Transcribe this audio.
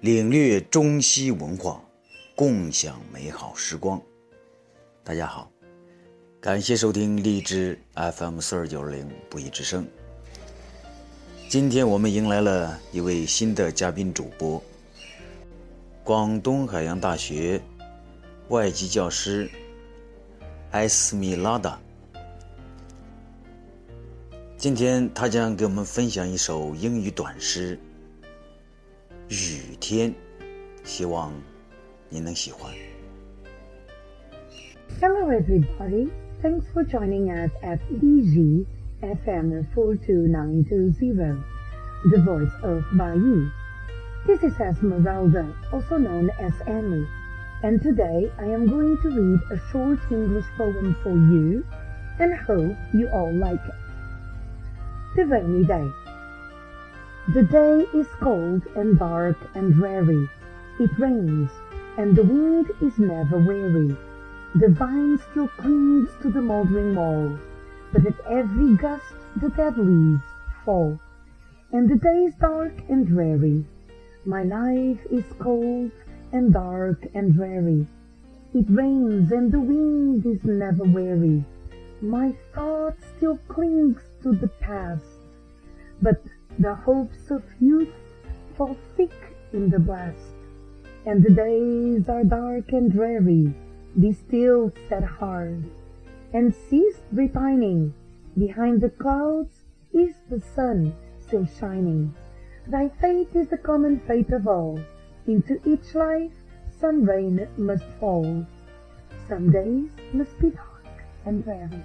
领略中西文化，共享美好时光。大家好，感谢收听荔枝 FM 四二九零不一之声。今天我们迎来了一位新的嘉宾主播，广东海洋大学外籍教师艾斯米拉达。今天他将给我们分享一首英语短诗《雨天，希望您能喜欢。Hello, everybody. Thanks for joining us at Lizhi FM 42920, the voice of Buyi. This is Esmeralda, also known as Annie, and today I am going to read a short English poem for you and hope you all like it. The Rainy Day the day is cold and dark and dreary. It rains, and the wind is never weary. The vine still clings to the moldering wall, but at every gust the dead leaves fall, and the day is dark and dreary. My life is cold and dark and dreary. It rains and the wind is never weary. My thought still clings to the past, but the hopes of youth fall thick in the blast, and the days are dark and dreary. Be still, sad heart, and cease repining. Behind the clouds is the sun still shining. Thy fate is the common fate of all. Into each life some rain must fall. Some days must be dark and dreary.